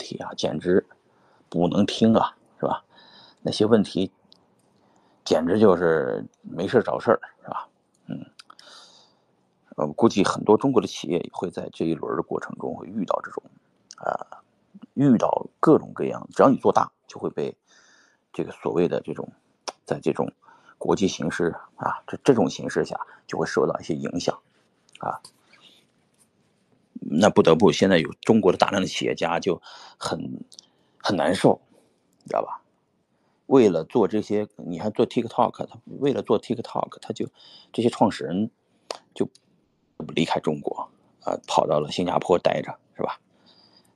题啊，简直不能听啊，是吧？那些问题简直就是没事找事儿，是吧？嗯，我，估计很多中国的企业会在这一轮的过程中会遇到这种，啊，遇到各种各样，只要你做大，就会被这个所谓的这种，在这种国际形势啊，这这种形势下，就会受到一些影响，啊。那不得不，现在有中国的大量的企业家就很很难受，知道吧？为了做这些，你还做 TikTok，他为了做 TikTok，他就这些创始人就离开中国啊，跑到了新加坡待着，是吧？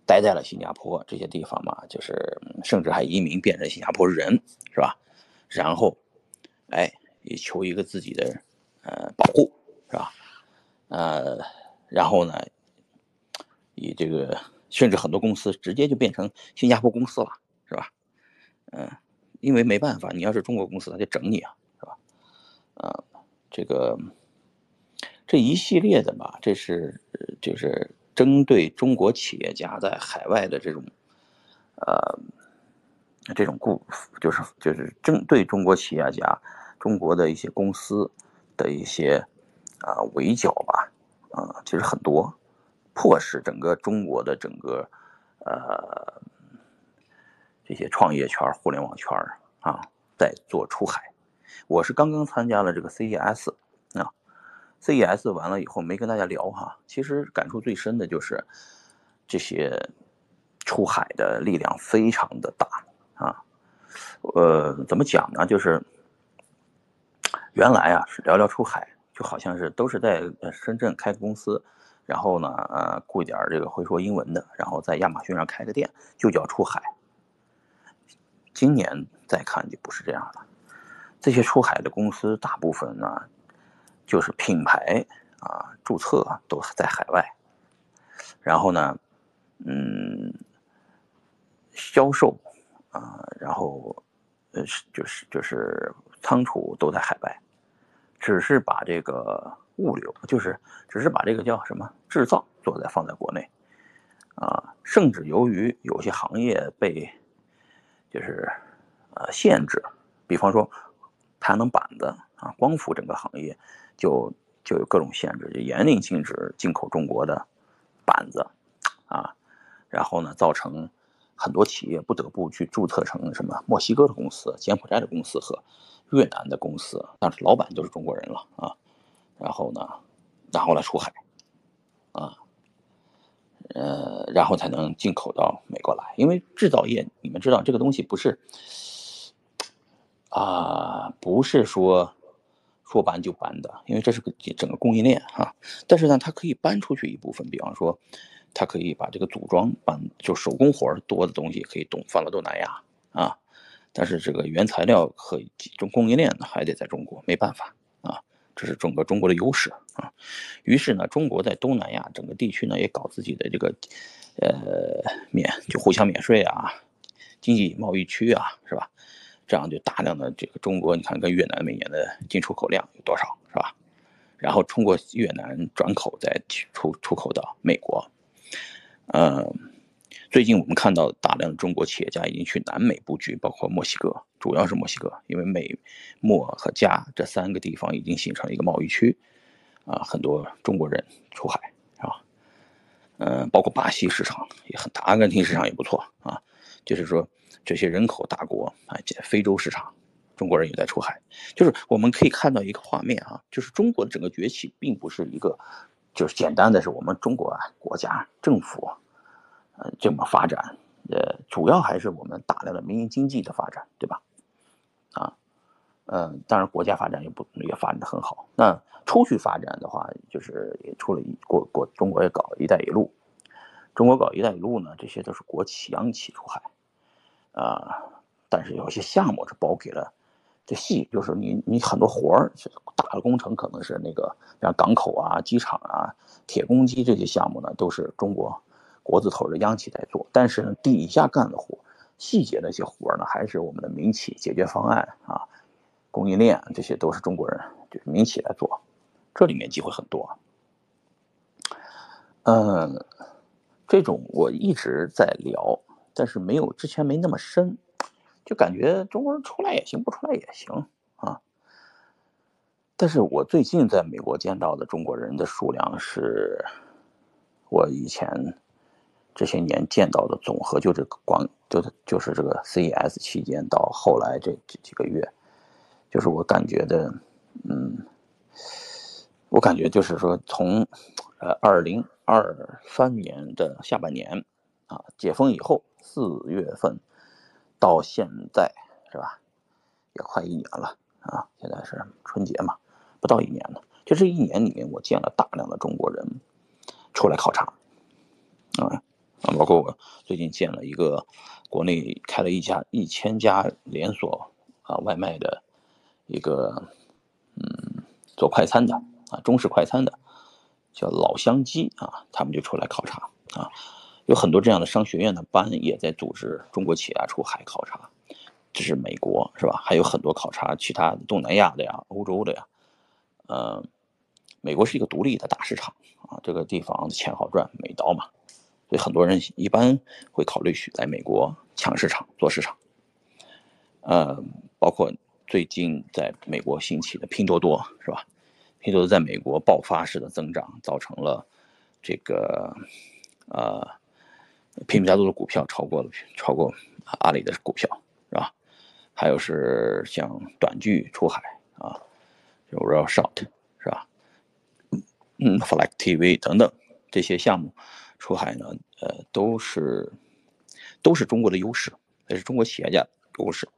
待在了新加坡这些地方嘛，就是甚至还移民变成新加坡人，是吧？然后，哎，也求一个自己的呃保护，是吧？呃，然后呢？以这个，甚至很多公司直接就变成新加坡公司了，是吧？嗯，因为没办法，你要是中国公司，他就整你啊，是吧？啊，这个这一系列的吧，这是就是针对中国企业家在海外的这种，呃，这种故，就是就是针对中国企业家、中国的一些公司的一些啊围剿吧，啊，其实很多。迫使整个中国的整个，呃，这些创业圈、互联网圈啊，在做出海。我是刚刚参加了这个 CES 啊，CES 完了以后没跟大家聊哈，其实感触最深的就是这些出海的力量非常的大啊。呃，怎么讲呢？就是原来啊是聊聊出海，就好像是都是在深圳开公司。然后呢，呃，雇一点这个会说英文的，然后在亚马逊上开个店，就叫出海。今年再看就不是这样了，这些出海的公司大部分呢，就是品牌啊注册都在海外，然后呢，嗯，销售啊，然后呃就是就是仓储都在海外，只是把这个。物流就是只是把这个叫什么制造做在放在国内，啊，甚至由于有些行业被就是呃限制，比方说太阳能板子啊，光伏整个行业就就有各种限制，就严令禁止进口中国的板子啊，然后呢，造成很多企业不得不去注册成什么墨西哥的公司、柬埔寨的公司和越南的公司，但是老板就是中国人了啊。然后呢，然后来出海，啊，呃，然后才能进口到美国来。因为制造业，你们知道这个东西不是，啊，不是说说搬就搬的，因为这是个整个供应链哈。但是呢，它可以搬出去一部分，比方说，它可以把这个组装搬，就手工活多的东西可以东放到东南亚啊。但是这个原材料和中供应链呢，还得在中国，没办法。这是整个中国的优势啊，于是呢，中国在东南亚整个地区呢也搞自己的这个，呃，免就互相免税啊，经济贸易区啊，是吧？这样就大量的这个中国，你看跟越南每年的进出口量有多少，是吧？然后通过越南转口再出出口到美国，嗯。最近我们看到大量的中国企业家已经去南美布局，包括墨西哥，主要是墨西哥，因为美、墨和加这三个地方已经形成了一个贸易区，啊，很多中国人出海，是吧？嗯，包括巴西市场也很大，阿根廷市场也不错啊。就是说，这些人口大国啊，非洲市场，中国人也在出海。就是我们可以看到一个画面啊，就是中国的整个崛起，并不是一个，就是简单的是我们中国啊国家政府。呃，这么发展，呃，主要还是我们大量的民营经济的发展，对吧？啊，嗯，当然国家发展也不也发展的很好。那出去发展的话，就是也出了一国国中国也搞“一带一路”，中国搞“一带一路”呢，这些都是国企央企出海，啊，但是有些项目是包给了这细，就是你你很多活儿，大的工程可能是那个像港口啊、机场啊、铁公鸡这些项目呢，都是中国。国字头的央企在做，但是呢，底下干的活，细节那些活呢，还是我们的民企解决方案啊，供应链这些都是中国人，就是民企来做，这里面机会很多。嗯，这种我一直在聊，但是没有之前没那么深，就感觉中国人出来也行，不出来也行啊。但是我最近在美国见到的中国人的数量是，我以前这些年见到的总和，就这个光就是就是这个 CES 期间到后来这这几个月，就是我感觉的，嗯，我感觉就是说从呃二零二三年的下半年啊解封以后四月份到现在是吧，也快一年了啊，现在是春节嘛。不到一年了，就这一年里面，我见了大量的中国人出来考察，啊啊，包括我最近见了一个国内开了一家一千家连锁啊外卖的一个嗯做快餐的啊中式快餐的叫老乡鸡啊，他们就出来考察啊，有很多这样的商学院的班也在组织中国企业出海考察，这是美国是吧？还有很多考察其他东南亚的呀、欧洲的呀。呃，美国是一个独立的大市场啊，这个地方钱好赚，美刀嘛，所以很多人一般会考虑去来美国抢市场、做市场。呃，包括最近在美国兴起的拼多多是吧？拼多多在美国爆发式的增长，造成了这个呃，拼多多的股票超过了超过阿里的股票是吧？还有是像短剧出海啊。Real Shot 是吧？嗯，Flag TV 等等这些项目出海呢，呃，都是都是中国的优势，也是中国企业家优势。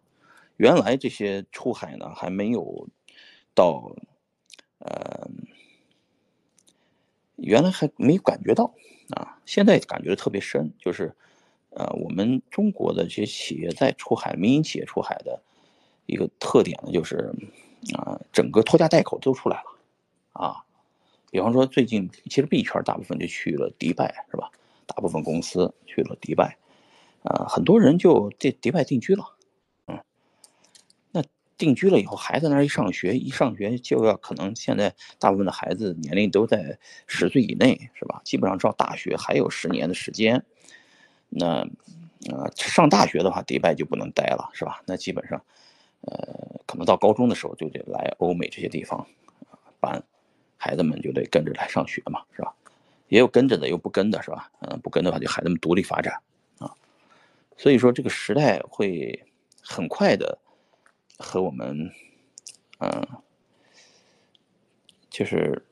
原来这些出海呢还没有到，呃，原来还没感觉到啊，现在感觉的特别深，就是呃，我们中国的这些企业在出海，民营企业出海的一个特点呢，就是。啊，整个拖家带口都出来了，啊，比方说最近其实币圈大部分就去了迪拜，是吧？大部分公司去了迪拜，啊，很多人就在迪拜定居了，嗯，那定居了以后，孩子那一上学，一上学就要可能现在大部分的孩子年龄都在十岁以内，是吧？基本上到大学还有十年的时间，那啊，上大学的话，迪拜就不能待了，是吧？那基本上。呃，可能到高中的时候就得来欧美这些地方，班，孩子们就得跟着来上学嘛，是吧？也有跟着的，有不跟的，是吧？嗯，不跟的话就孩子们独立发展啊。所以说这个时代会很快的和我们，嗯，就是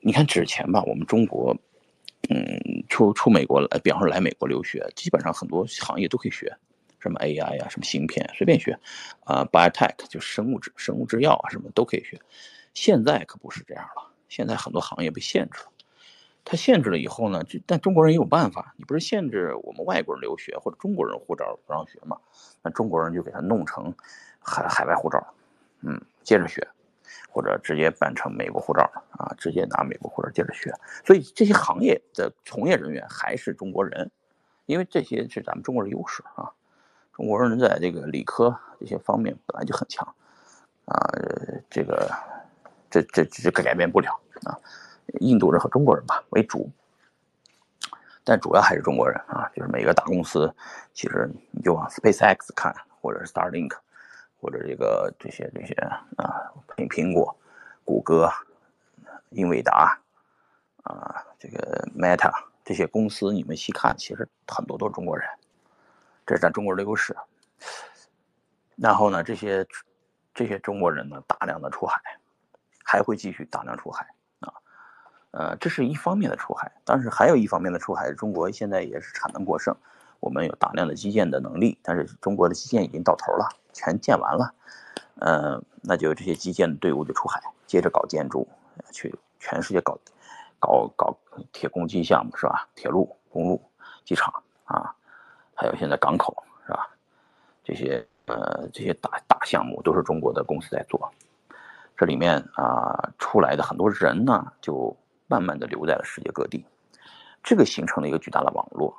你看之前吧，我们中国，嗯，出出美国来，比方说来美国留学，基本上很多行业都可以学。什么 AI 呀，什么芯片，随便学，啊，biotech 就生物制生物制药啊，什么都可以学。现在可不是这样了，现在很多行业被限制了。它限制了以后呢，就但中国人也有办法。你不是限制我们外国人留学或者中国人护照不让学吗？那中国人就给他弄成海海外护照，嗯，接着学，或者直接办成美国护照啊，直接拿美国护照接着学。所以这些行业的从业人员还是中国人，因为这些是咱们中国的优势啊。中国人在这个理科这些方面本来就很强，啊，这个这这这改变不了啊。印度人和中国人吧为主，但主要还是中国人啊。就是每个大公司，其实你就往 SpaceX 看，或者是 Starlink，或者这个这些这些啊，苹苹果、谷歌、英伟达啊，这个 Meta 这些公司，你们细看，其实很多都是中国人。这是咱中国人的优势，然后呢，这些这些中国人呢，大量的出海，还会继续大量出海啊，呃，这是一方面的出海，但是还有一方面的出海，中国现在也是产能过剩，我们有大量的基建的能力，但是中国的基建已经到头了，全建完了，呃，那就这些基建的队伍就出海，接着搞建筑，去全世界搞搞搞铁公基项目是吧？铁路、公路、机场啊。还有现在港口是吧？这些呃这些大大项目都是中国的公司在做，这里面啊出来的很多人呢，就慢慢的留在了世界各地，这个形成了一个巨大的网络。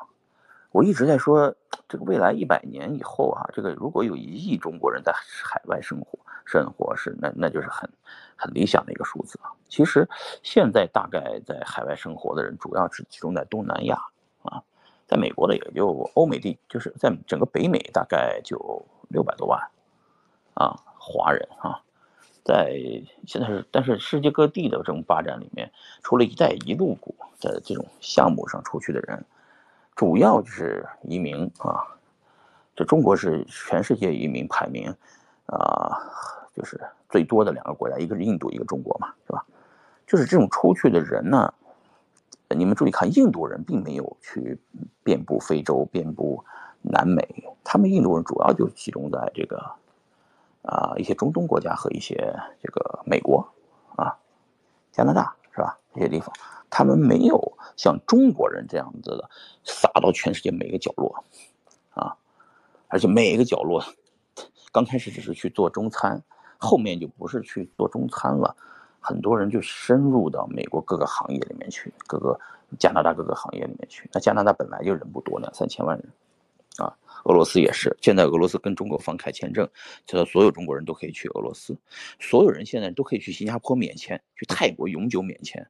我一直在说，这个未来一百年以后啊，这个如果有一亿中国人在海外生活，生活是那那就是很很理想的一个数字啊。其实现在大概在海外生活的人，主要是集中在东南亚啊。在美国的也就欧美地，就是在整个北美大概就六百多万啊华人啊，在现在是，但是世界各地的这种发展里面，除了一带一路股的这种项目上出去的人，主要就是移民啊。这中国是全世界移民排名啊，就是最多的两个国家，一个是印度，一个中国嘛，是吧？就是这种出去的人呢，你们注意看，印度人并没有去遍布非洲、遍布南美，他们印度人主要就集中在这个啊一些中东国家和一些这个美国啊、加拿大，是吧？这些地方，他们没有像中国人这样子的撒到全世界每个角落啊。而且每一个角落，刚开始只是去做中餐，后面就不是去做中餐了，很多人就深入到美国各个行业里面去，各个加拿大各个行业里面去。那加拿大本来就人不多，两三千万人，啊，俄罗斯也是。现在俄罗斯跟中国放开签证，就所有中国人都可以去俄罗斯，所有人现在都可以去新加坡免签，去泰国永久免签，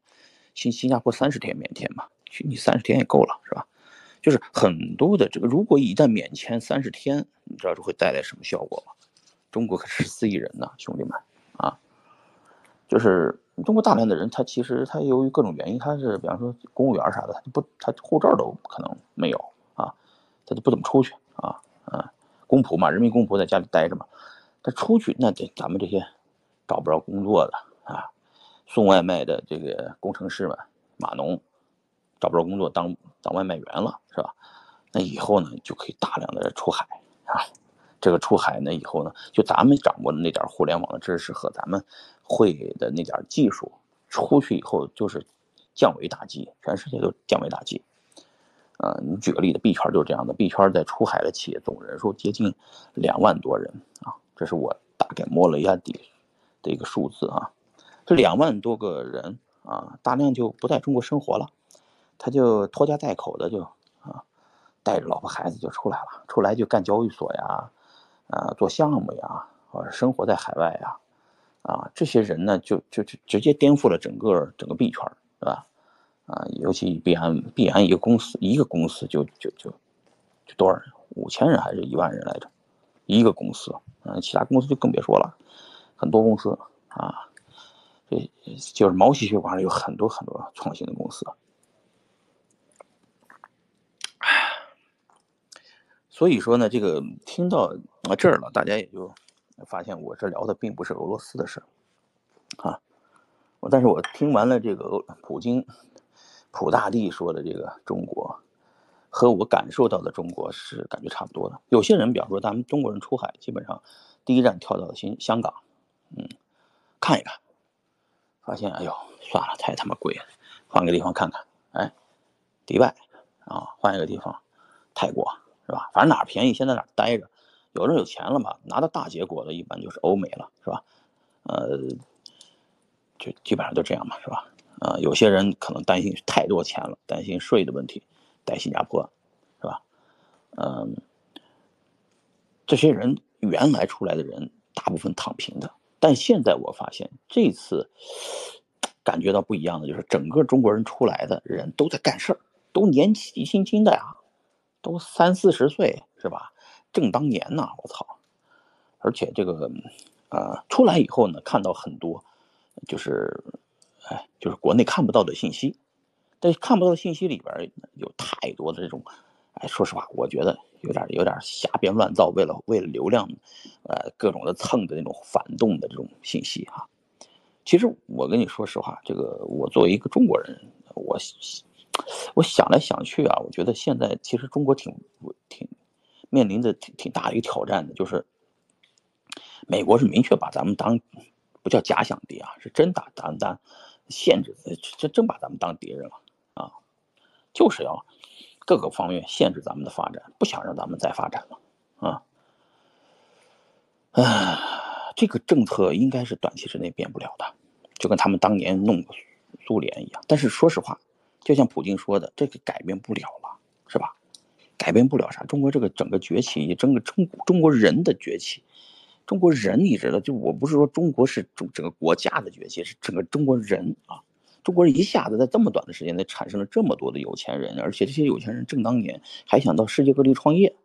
新新加坡三十天免签嘛，去你三十天也够了，是吧？就是很多的这个，如果一旦免签三十天，你知道这会带来什么效果吗？中国可十四亿人呢，兄弟们啊！就是中国大量的人，他其实他由于各种原因，他是比方说公务员啥的，他不他护照都可能没有啊，他都不怎么出去啊啊，公仆嘛，人民公仆在家里待着嘛，他出去那得咱们这些找不着工作的啊，送外卖的这个工程师们、码农。找不着工作，当当外卖员了，是吧？那以后呢，就可以大量的出海啊。这个出海呢，以后呢，就咱们掌握的那点互联网的知识和咱们会的那点技术，出去以后就是降维打击，全世界都降维打击。呃，你举个例子币圈就是这样的，币圈在出海的企业总人数接近两万多人啊，这是我大概摸了一下底的一个数字啊。这两万多个人啊，大量就不在中国生活了。他就拖家带口的就啊，带着老婆孩子就出来了，出来就干交易所呀，啊做项目呀，或者生活在海外呀，啊这些人呢就就就直接颠覆了整个整个币圈，是吧？啊，尤其币安，币安一个公司一个公司就就就就多少人？五千人还是一万人来着？一个公司，嗯，其他公司就更别说了，很多公司啊，这就是毛细血管里有很多很多创新的公司。所以说呢，这个听到啊这儿了，大家也就发现我这聊的并不是俄罗斯的事啊。但是我听完了这个普京、普大帝说的这个中国，和我感受到的中国是感觉差不多的。有些人，比方说咱们中国人出海，基本上第一站跳到新香港，嗯，看一看，发现哎呦算了，太他妈贵了，换个地方看看。哎，迪拜啊，换一个地方，泰国。是吧？反正哪儿便宜，先在哪儿待着。有人有钱了嘛，拿到大结果的，一般就是欧美了，是吧？呃，就基本上就这样嘛，是吧？啊，有些人可能担心太多钱了，担心税的问题，待新加坡，是吧？嗯，这些人原来出来的人大部分躺平的，但现在我发现这次感觉到不一样的，就是整个中国人出来的人都在干事儿，都年纪轻轻的呀。都三四十岁是吧？正当年呢，我操！而且这个，呃，出来以后呢，看到很多，就是，哎，就是国内看不到的信息。但看不到的信息里边有太多的这种，哎，说实话，我觉得有点有点瞎编乱造，为了为了流量，呃，各种的蹭的那种反动的这种信息哈。其实我跟你说实话，这个我作为一个中国人，我。我想来想去啊，我觉得现在其实中国挺挺面临着挺挺大的一个挑战的，就是美国是明确把咱们当不叫假想敌啊，是真打咱限制，这真把咱们当敌人了啊，就是要各个方面限制咱们的发展，不想让咱们再发展了啊。啊，这个政策应该是短期之内变不了的，就跟他们当年弄苏联一样。但是说实话。就像普京说的，这个改变不了了，是吧？改变不了啥？中国这个整个崛起，整个中中国人的崛起，中国人你知道，就我不是说中国是中整个国家的崛起，是整个中国人啊，中国人一下子在这么短的时间内产生了这么多的有钱人，而且这些有钱人正当年还想到世界各地创业，